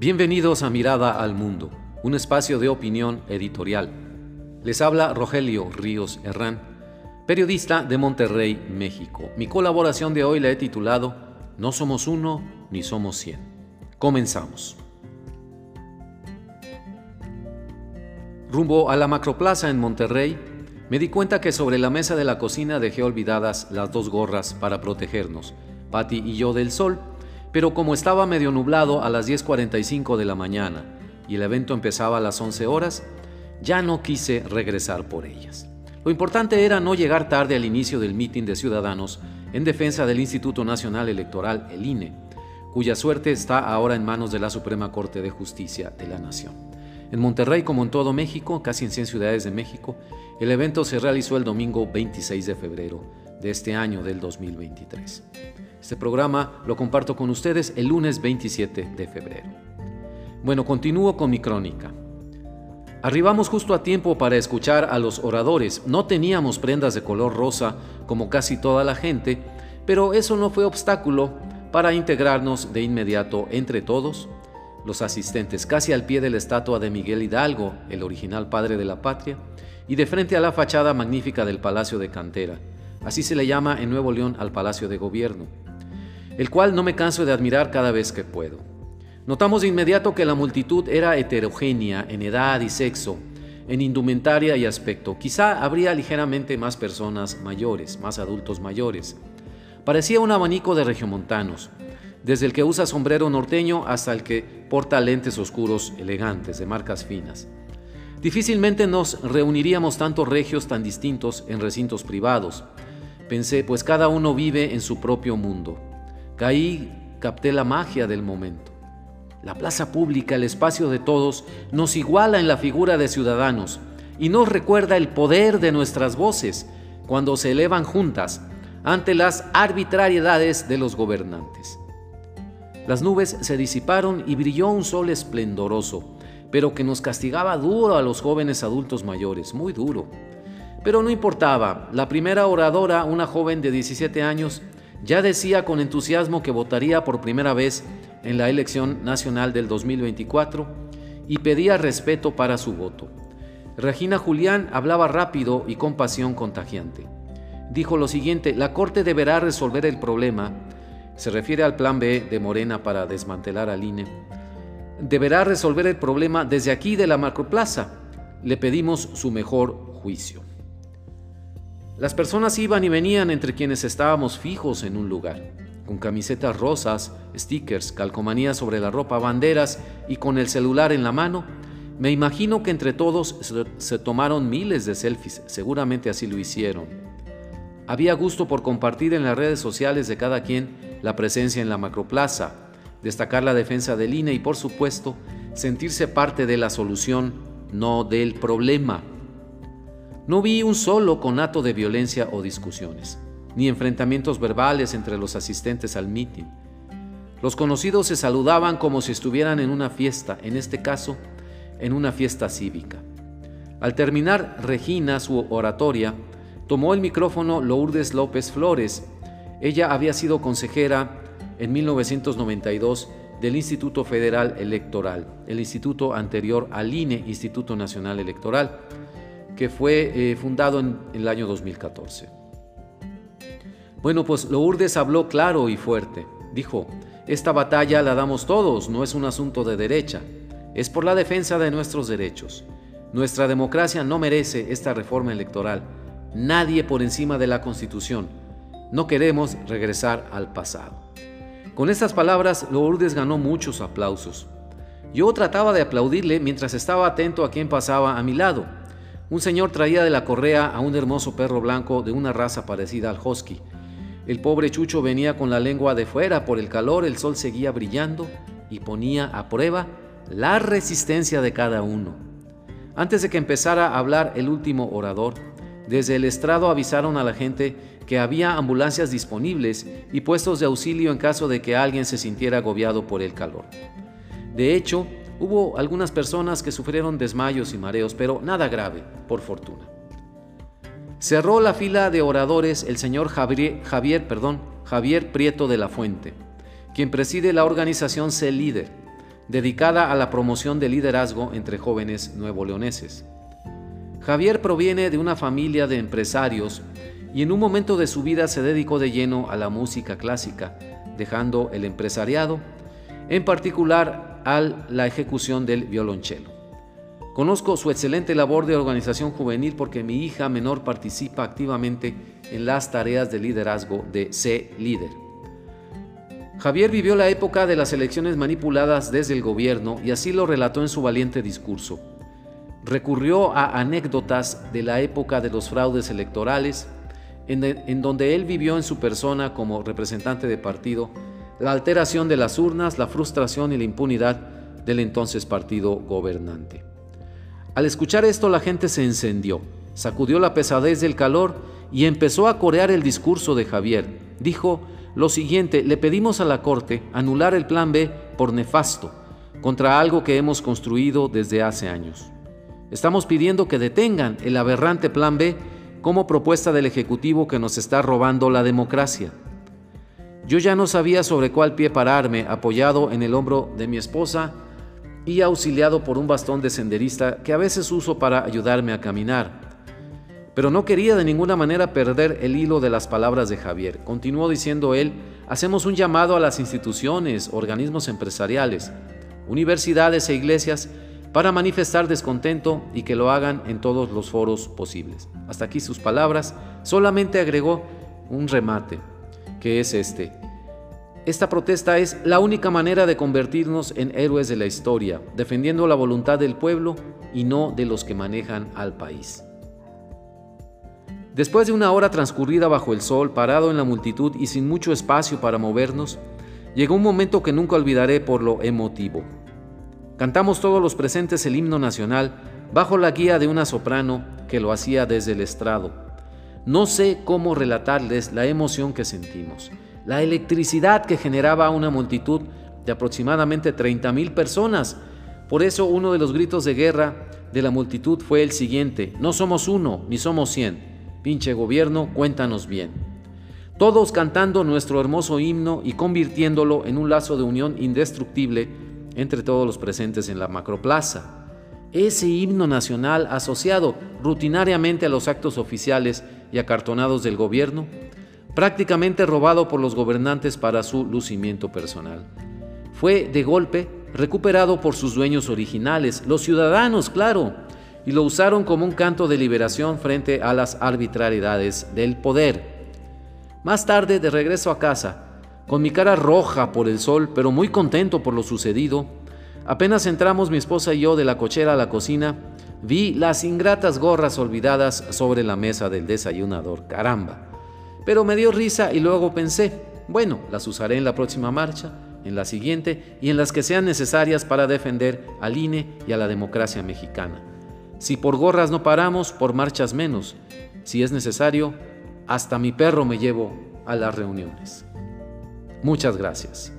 Bienvenidos a Mirada al Mundo, un espacio de opinión editorial. Les habla Rogelio Ríos Herrán, periodista de Monterrey, México. Mi colaboración de hoy la he titulado No somos uno ni somos cien. Comenzamos. Rumbo a la Macroplaza en Monterrey, me di cuenta que sobre la mesa de la cocina dejé olvidadas las dos gorras para protegernos, Patty y yo del sol, pero como estaba medio nublado a las 10.45 de la mañana y el evento empezaba a las 11 horas, ya no quise regresar por ellas. Lo importante era no llegar tarde al inicio del mitin de ciudadanos en defensa del Instituto Nacional Electoral, el INE, cuya suerte está ahora en manos de la Suprema Corte de Justicia de la Nación. En Monterrey, como en todo México, casi en 100 ciudades de México, el evento se realizó el domingo 26 de febrero de este año del 2023. Este programa lo comparto con ustedes el lunes 27 de febrero. Bueno, continúo con mi crónica. Arribamos justo a tiempo para escuchar a los oradores. No teníamos prendas de color rosa como casi toda la gente, pero eso no fue obstáculo para integrarnos de inmediato entre todos los asistentes casi al pie de la estatua de Miguel Hidalgo, el original padre de la patria, y de frente a la fachada magnífica del Palacio de Cantera, así se le llama en Nuevo León al Palacio de Gobierno, el cual no me canso de admirar cada vez que puedo. Notamos de inmediato que la multitud era heterogénea en edad y sexo, en indumentaria y aspecto. Quizá habría ligeramente más personas mayores, más adultos mayores. Parecía un abanico de regiomontanos, desde el que usa sombrero norteño hasta el que porta lentes oscuros elegantes de marcas finas. Difícilmente nos reuniríamos tantos regios tan distintos en recintos privados. Pensé, pues cada uno vive en su propio mundo. Caí, capté la magia del momento. La plaza pública, el espacio de todos, nos iguala en la figura de ciudadanos y nos recuerda el poder de nuestras voces cuando se elevan juntas ante las arbitrariedades de los gobernantes. Las nubes se disiparon y brilló un sol esplendoroso, pero que nos castigaba duro a los jóvenes adultos mayores, muy duro. Pero no importaba, la primera oradora, una joven de 17 años, ya decía con entusiasmo que votaría por primera vez en la elección nacional del 2024 y pedía respeto para su voto. Regina Julián hablaba rápido y con pasión contagiante. Dijo lo siguiente, la Corte deberá resolver el problema se refiere al plan B de Morena para desmantelar al INE, deberá resolver el problema desde aquí de la macroplaza. Le pedimos su mejor juicio. Las personas iban y venían entre quienes estábamos fijos en un lugar, con camisetas rosas, stickers, calcomanías sobre la ropa, banderas y con el celular en la mano. Me imagino que entre todos se tomaron miles de selfies, seguramente así lo hicieron. Había gusto por compartir en las redes sociales de cada quien la presencia en la macroplaza, destacar la defensa del INE y por supuesto sentirse parte de la solución, no del problema. No vi un solo conato de violencia o discusiones, ni enfrentamientos verbales entre los asistentes al mitin. Los conocidos se saludaban como si estuvieran en una fiesta, en este caso, en una fiesta cívica. Al terminar Regina su oratoria, tomó el micrófono Lourdes López Flores ella había sido consejera en 1992 del Instituto Federal Electoral, el instituto anterior al INE, Instituto Nacional Electoral, que fue eh, fundado en, en el año 2014. Bueno, pues Lourdes habló claro y fuerte. Dijo, esta batalla la damos todos, no es un asunto de derecha, es por la defensa de nuestros derechos. Nuestra democracia no merece esta reforma electoral, nadie por encima de la Constitución no queremos regresar al pasado. Con estas palabras, Lourdes ganó muchos aplausos. Yo trataba de aplaudirle mientras estaba atento a quien pasaba a mi lado. Un señor traía de la correa a un hermoso perro blanco de una raza parecida al husky. El pobre Chucho venía con la lengua de fuera por el calor, el sol seguía brillando y ponía a prueba la resistencia de cada uno. Antes de que empezara a hablar el último orador, desde el estrado avisaron a la gente que había ambulancias disponibles y puestos de auxilio en caso de que alguien se sintiera agobiado por el calor. De hecho, hubo algunas personas que sufrieron desmayos y mareos, pero nada grave, por fortuna. Cerró la fila de oradores el señor Javier, Javier, perdón, Javier Prieto de la Fuente, quien preside la organización C Líder, dedicada a la promoción del liderazgo entre jóvenes nuevo-leoneses. Javier proviene de una familia de empresarios y en un momento de su vida se dedicó de lleno a la música clásica, dejando el empresariado, en particular a la ejecución del violonchelo. Conozco su excelente labor de organización juvenil porque mi hija menor participa activamente en las tareas de liderazgo de C Líder. Javier vivió la época de las elecciones manipuladas desde el gobierno y así lo relató en su valiente discurso. Recurrió a anécdotas de la época de los fraudes electorales, en, donde él vivió en su persona como representante de partido la alteración de las urnas, la frustración y la impunidad del entonces partido gobernante. Al escuchar esto la gente se encendió, sacudió la pesadez del calor y empezó a corear el discurso de Javier. Dijo lo siguiente, le pedimos a la Corte anular el Plan B por nefasto, contra algo que hemos construido desde hace años. Estamos pidiendo que detengan el aberrante Plan B como propuesta del Ejecutivo que nos está robando la democracia. Yo ya no sabía sobre cuál pie pararme, apoyado en el hombro de mi esposa, y auxiliado por un bastón de senderista que a veces uso para ayudarme a caminar. Pero no quería de ninguna manera perder el hilo de las palabras de Javier. Continuó diciendo él, hacemos un llamado a las instituciones, organismos empresariales, universidades e iglesias para manifestar descontento y que lo hagan en todos los foros posibles. Hasta aquí sus palabras. Solamente agregó un remate, que es este. Esta protesta es la única manera de convertirnos en héroes de la historia, defendiendo la voluntad del pueblo y no de los que manejan al país. Después de una hora transcurrida bajo el sol, parado en la multitud y sin mucho espacio para movernos, llegó un momento que nunca olvidaré por lo emotivo. Cantamos todos los presentes el himno nacional bajo la guía de una soprano que lo hacía desde el estrado. No sé cómo relatarles la emoción que sentimos la electricidad que generaba una multitud de aproximadamente 30 mil personas. Por eso uno de los gritos de guerra de la multitud fue el siguiente, no somos uno, ni somos cien. Pinche gobierno, cuéntanos bien. Todos cantando nuestro hermoso himno y convirtiéndolo en un lazo de unión indestructible entre todos los presentes en la macroplaza. Ese himno nacional asociado rutinariamente a los actos oficiales y acartonados del gobierno prácticamente robado por los gobernantes para su lucimiento personal. Fue, de golpe, recuperado por sus dueños originales, los ciudadanos, claro, y lo usaron como un canto de liberación frente a las arbitrariedades del poder. Más tarde, de regreso a casa, con mi cara roja por el sol, pero muy contento por lo sucedido, apenas entramos mi esposa y yo de la cochera a la cocina, vi las ingratas gorras olvidadas sobre la mesa del desayunador. Caramba. Pero me dio risa y luego pensé, bueno, las usaré en la próxima marcha, en la siguiente y en las que sean necesarias para defender al INE y a la democracia mexicana. Si por gorras no paramos, por marchas menos. Si es necesario, hasta mi perro me llevo a las reuniones. Muchas gracias.